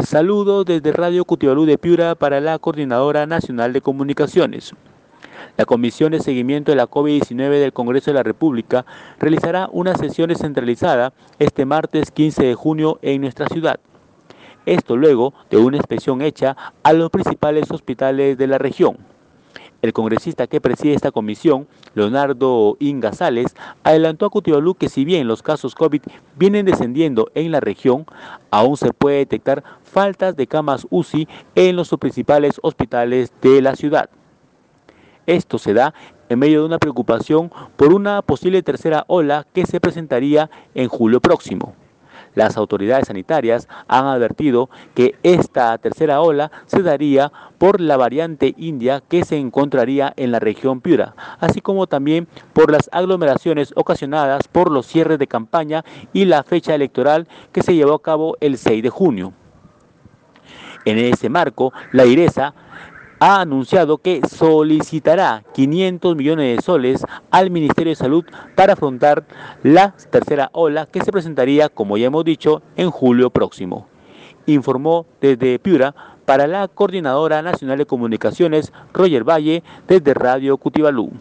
Saludos desde Radio Cutibalú de Piura para la Coordinadora Nacional de Comunicaciones. La Comisión de Seguimiento de la COVID-19 del Congreso de la República realizará una sesión descentralizada este martes 15 de junio en nuestra ciudad. Esto luego de una inspección hecha a los principales hospitales de la región. El congresista que preside esta comisión, Leonardo Ingasales, adelantó a Cutibalú que si bien los casos COVID vienen descendiendo en la región, aún se puede detectar faltas de camas UCI en los principales hospitales de la ciudad. Esto se da en medio de una preocupación por una posible tercera ola que se presentaría en julio próximo. Las autoridades sanitarias han advertido que esta tercera ola se daría por la variante india que se encontraría en la región Piura, así como también por las aglomeraciones ocasionadas por los cierres de campaña y la fecha electoral que se llevó a cabo el 6 de junio. En ese marco, la IRESA ha anunciado que solicitará 500 millones de soles al Ministerio de Salud para afrontar la tercera ola que se presentaría, como ya hemos dicho, en julio próximo. Informó desde Piura para la Coordinadora Nacional de Comunicaciones, Roger Valle, desde Radio Cutibalú.